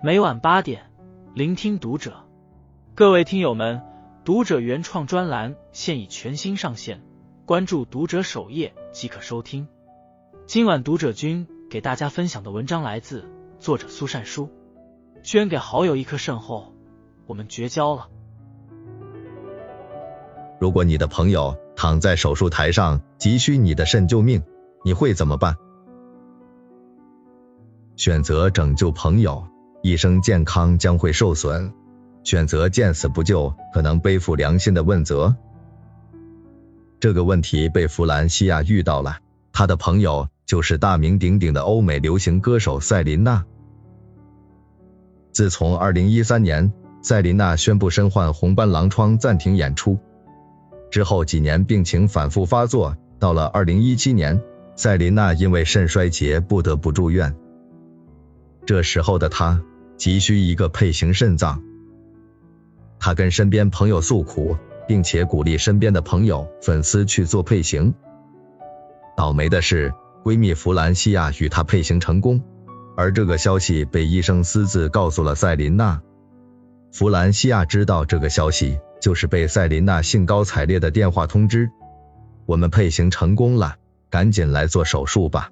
每晚八点，聆听读者。各位听友们，读者原创专栏现已全新上线，关注读者首页即可收听。今晚读者君给大家分享的文章来自作者苏善书，捐给好友一颗肾后，我们绝交了。如果你的朋友躺在手术台上，急需你的肾救命，你会怎么办？选择拯救朋友，一生健康将会受损；选择见死不救，可能背负良心的问责。这个问题被弗兰西亚遇到了，他的朋友就是大名鼎鼎的欧美流行歌手赛琳娜。自从二零一三年，赛琳娜宣布身患红斑狼疮，暂停演出之后，几年病情反复发作，到了二零一七年，赛琳娜因为肾衰竭不得不住院。这时候的他急需一个配型肾脏，他跟身边朋友诉苦，并且鼓励身边的朋友、粉丝去做配型。倒霉的是，闺蜜弗兰西亚与他配型成功，而这个消息被医生私自告诉了赛琳娜。弗兰西亚知道这个消息，就是被赛琳娜兴高采烈的电话通知：“我们配型成功了，赶紧来做手术吧。”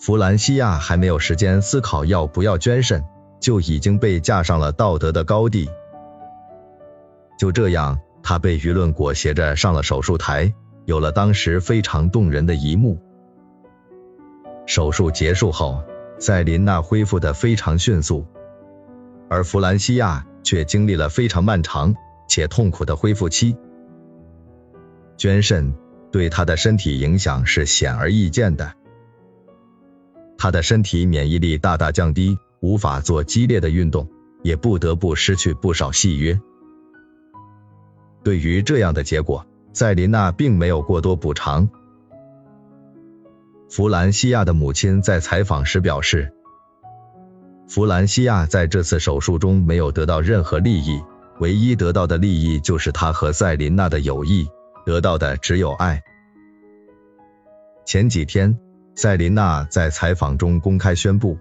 弗兰西亚还没有时间思考要不要捐肾，就已经被架上了道德的高地。就这样，他被舆论裹挟着上了手术台，有了当时非常动人的一幕。手术结束后，赛琳娜恢复的非常迅速，而弗兰西亚却经历了非常漫长且痛苦的恢复期。捐肾对他的身体影响是显而易见的。他的身体免疫力大大降低，无法做激烈的运动，也不得不失去不少戏约。对于这样的结果，赛琳娜并没有过多补偿。弗兰西亚的母亲在采访时表示，弗兰西亚在这次手术中没有得到任何利益，唯一得到的利益就是他和赛琳娜的友谊，得到的只有爱。前几天。赛琳娜在采访中公开宣布，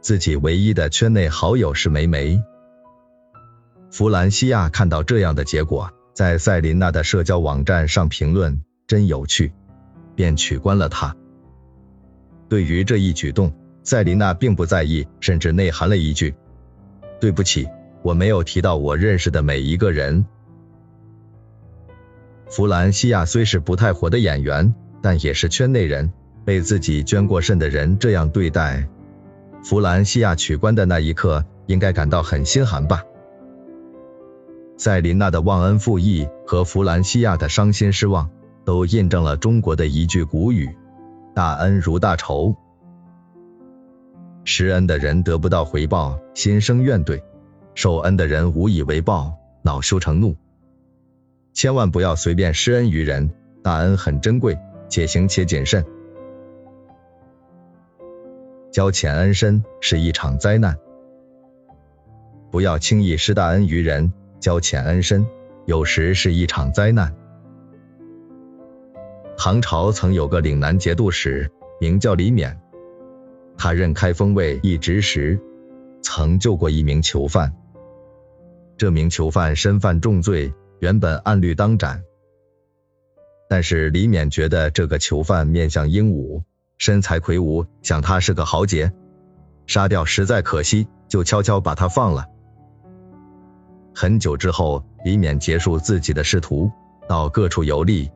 自己唯一的圈内好友是梅梅。弗兰西亚看到这样的结果，在赛琳娜的社交网站上评论“真有趣”，便取关了她。对于这一举动，赛琳娜并不在意，甚至内含了一句：“对不起，我没有提到我认识的每一个人。”弗兰西亚虽是不太火的演员，但也是圈内人。被自己捐过肾的人这样对待，弗兰西亚取关的那一刻，应该感到很心寒吧？赛琳娜的忘恩负义和弗兰西亚的伤心失望，都印证了中国的一句古语：大恩如大仇，施恩的人得不到回报，心生怨怼；受恩的人无以为报，恼羞成怒。千万不要随便施恩于人，大恩很珍贵，且行且谨慎。交浅恩深是一场灾难，不要轻易施大恩于人。交浅恩深有时是一场灾难。唐朝曾有个岭南节度使，名叫李勉，他任开封卫一职时，曾救过一名囚犯。这名囚犯身犯重罪，原本按律当斩，但是李勉觉得这个囚犯面相英武。身材魁梧，想他是个豪杰，杀掉实在可惜，就悄悄把他放了。很久之后，李勉结束自己的仕途，到各处游历，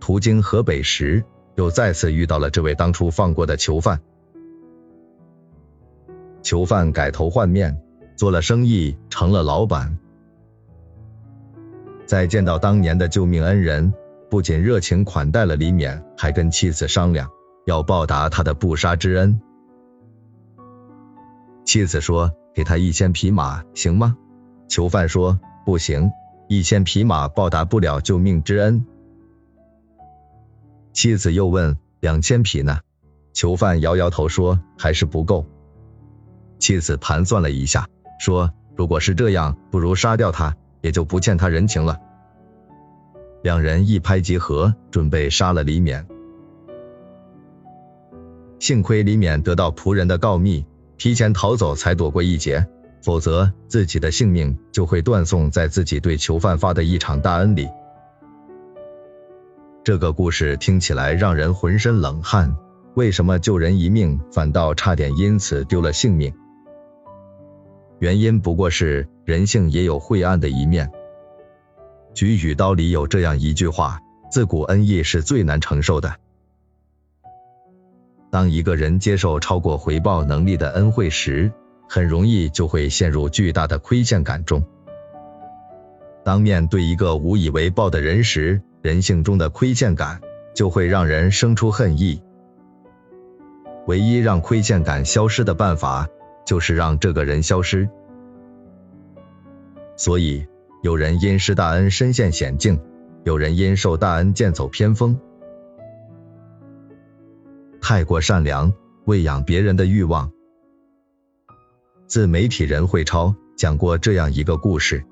途经河北时，又再次遇到了这位当初放过的囚犯。囚犯改头换面，做了生意，成了老板。再见到当年的救命恩人，不仅热情款待了李勉，还跟妻子商量。要报答他的不杀之恩。妻子说：“给他一千匹马，行吗？”囚犯说：“不行，一千匹马报答不了救命之恩。”妻子又问：“两千匹呢？”囚犯摇摇头说：“还是不够。”妻子盘算了一下，说：“如果是这样，不如杀掉他，也就不欠他人情了。”两人一拍即合，准备杀了李勉。幸亏李勉得到仆人的告密，提前逃走才躲过一劫，否则自己的性命就会断送在自己对囚犯发的一场大恩里。这个故事听起来让人浑身冷汗，为什么救人一命反倒差点因此丢了性命？原因不过是人性也有晦暗的一面。举语刀里有这样一句话：自古恩义是最难承受的。当一个人接受超过回报能力的恩惠时，很容易就会陷入巨大的亏欠感中。当面对一个无以为报的人时，人性中的亏欠感就会让人生出恨意。唯一让亏欠感消失的办法，就是让这个人消失。所以，有人因施大恩身陷险境，有人因受大恩剑走偏锋。太过善良，喂养别人的欲望。自媒体人会超讲过这样一个故事：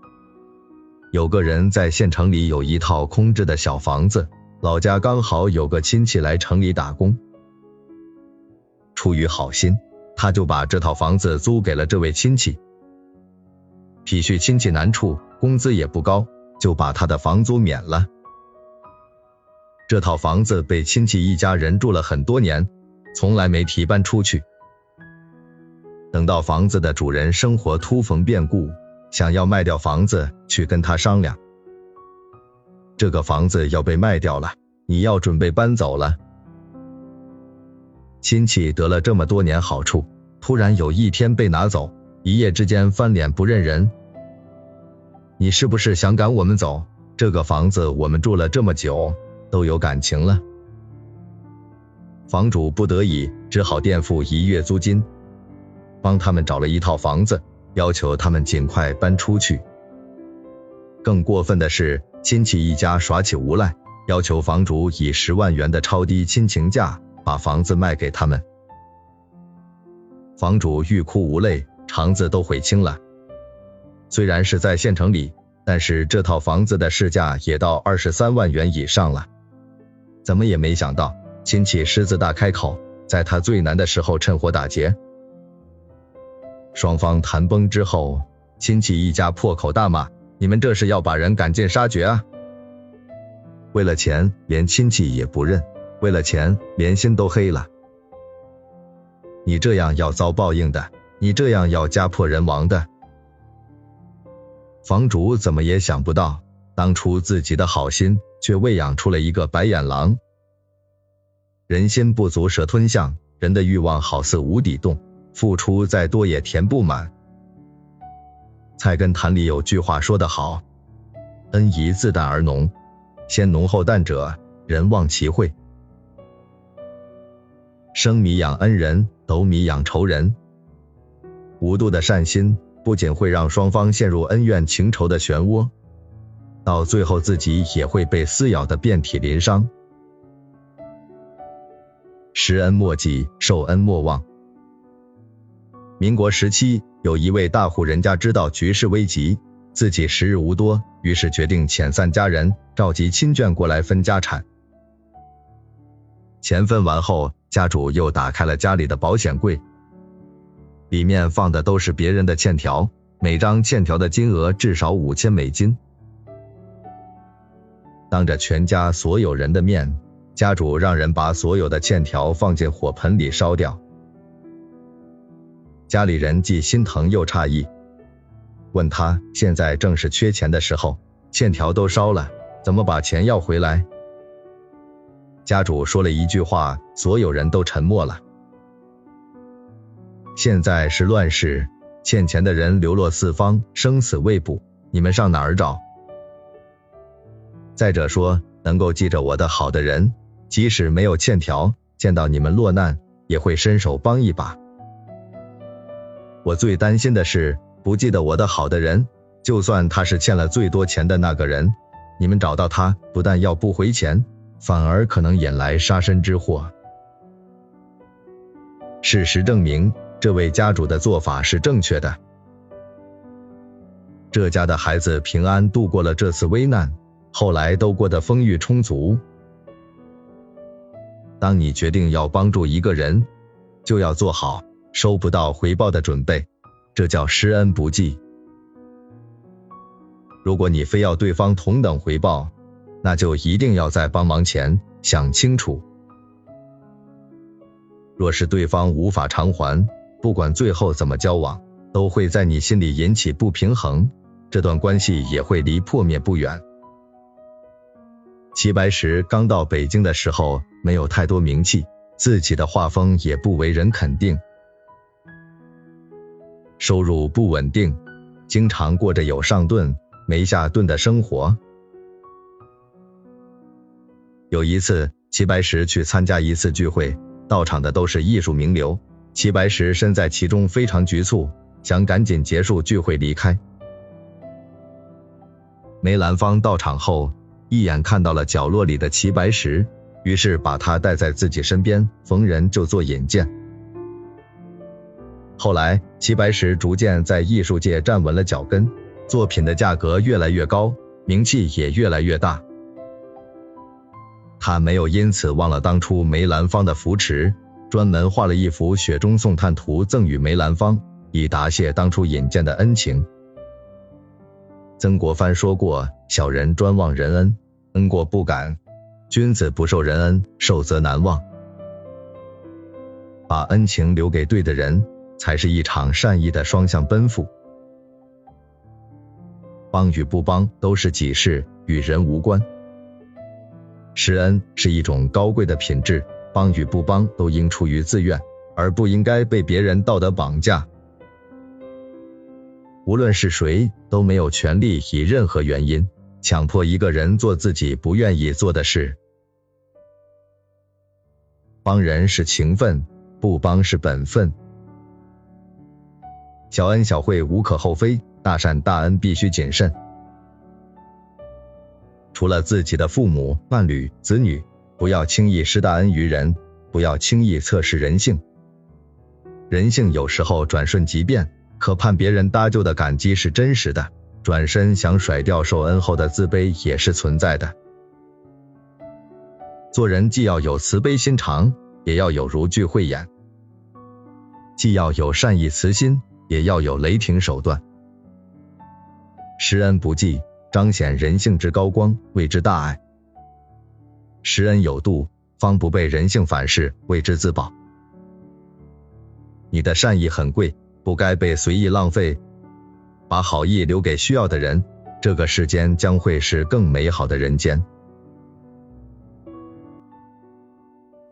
有个人在县城里有一套空置的小房子，老家刚好有个亲戚来城里打工，出于好心，他就把这套房子租给了这位亲戚。体恤亲戚难处，工资也不高，就把他的房租免了。这套房子被亲戚一家人住了很多年，从来没提搬出去。等到房子的主人生活突逢变故，想要卖掉房子去跟他商量，这个房子要被卖掉了，你要准备搬走了。亲戚得了这么多年好处，突然有一天被拿走，一夜之间翻脸不认人。你是不是想赶我们走？这个房子我们住了这么久。都有感情了，房主不得已只好垫付一月租金，帮他们找了一套房子，要求他们尽快搬出去。更过分的是，亲戚一家耍起无赖，要求房主以十万元的超低亲情价把房子卖给他们。房主欲哭无泪，肠子都悔青了。虽然是在县城里，但是这套房子的市价也到二十三万元以上了。怎么也没想到，亲戚狮子大开口，在他最难的时候趁火打劫。双方谈崩之后，亲戚一家破口大骂：“你们这是要把人赶尽杀绝啊！为了钱，连亲戚也不认；为了钱，连心都黑了。你这样要遭报应的，你这样要家破人亡的。”房主怎么也想不到，当初自己的好心。却喂养出了一个白眼狼。人心不足蛇吞象，人的欲望好似无底洞，付出再多也填不满。菜根谭里有句话说得好：“恩宜自淡而浓，先浓后淡者，人忘其惠。”生米养恩人，斗米养仇人。无度的善心不仅会让双方陷入恩怨情仇的漩涡。到最后，自己也会被撕咬的遍体鳞伤。施恩莫记，受恩莫忘。民国时期，有一位大户人家知道局势危急，自己时日无多，于是决定遣散家人，召集亲眷过来分家产。钱分完后，家主又打开了家里的保险柜，里面放的都是别人的欠条，每张欠条的金额至少五千美金。当着全家所有人的面，家主让人把所有的欠条放进火盆里烧掉。家里人既心疼又诧异，问他现在正是缺钱的时候，欠条都烧了，怎么把钱要回来？家主说了一句话，所有人都沉默了。现在是乱世，欠钱的人流落四方，生死未卜，你们上哪儿找？再者说，能够记着我的好的人，即使没有欠条，见到你们落难，也会伸手帮一把。我最担心的是，不记得我的好的人，就算他是欠了最多钱的那个人，你们找到他，不但要不回钱，反而可能引来杀身之祸。事实证明，这位家主的做法是正确的。这家的孩子平安度过了这次危难。后来都过得丰裕充足。当你决定要帮助一个人，就要做好收不到回报的准备，这叫施恩不济。如果你非要对方同等回报，那就一定要在帮忙前想清楚。若是对方无法偿还，不管最后怎么交往，都会在你心里引起不平衡，这段关系也会离破灭不远。齐白石刚到北京的时候，没有太多名气，自己的画风也不为人肯定，收入不稳定，经常过着有上顿没下顿的生活。有一次，齐白石去参加一次聚会，到场的都是艺术名流，齐白石身在其中，非常局促，想赶紧结束聚会离开。梅兰芳到场后。一眼看到了角落里的齐白石，于是把他带在自己身边，逢人就做引荐。后来，齐白石逐渐在艺术界站稳了脚跟，作品的价格越来越高，名气也越来越大。他没有因此忘了当初梅兰芳的扶持，专门画了一幅《雪中送炭图》赠与梅兰芳，以答谢当初引荐的恩情。曾国藩说过：“小人专忘人恩，恩过不感；君子不受人恩，受则难忘。把恩情留给对的人，才是一场善意的双向奔赴。帮与不帮都是己事，与人无关。施恩是一种高贵的品质，帮与不帮都应出于自愿，而不应该被别人道德绑架。”无论是谁都没有权利以任何原因强迫一个人做自己不愿意做的事。帮人是情分，不帮是本分。小恩小惠无可厚非，大善大恩必须谨慎。除了自己的父母、伴侣、子女，不要轻易施大恩于人，不要轻易测试人性。人性有时候转瞬即变。可盼别人搭救的感激是真实的，转身想甩掉受恩后的自卑也是存在的。做人既要有慈悲心肠，也要有如炬慧眼；既要有善意慈心，也要有雷霆手段。施恩不济，彰显人性之高光，谓之大爱；施恩有度，方不被人性反噬，谓之自保。你的善意很贵。不该被随意浪费，把好意留给需要的人，这个世间将会是更美好的人间。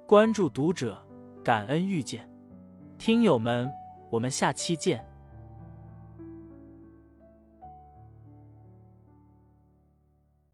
关注读者，感恩遇见，听友们，我们下期见。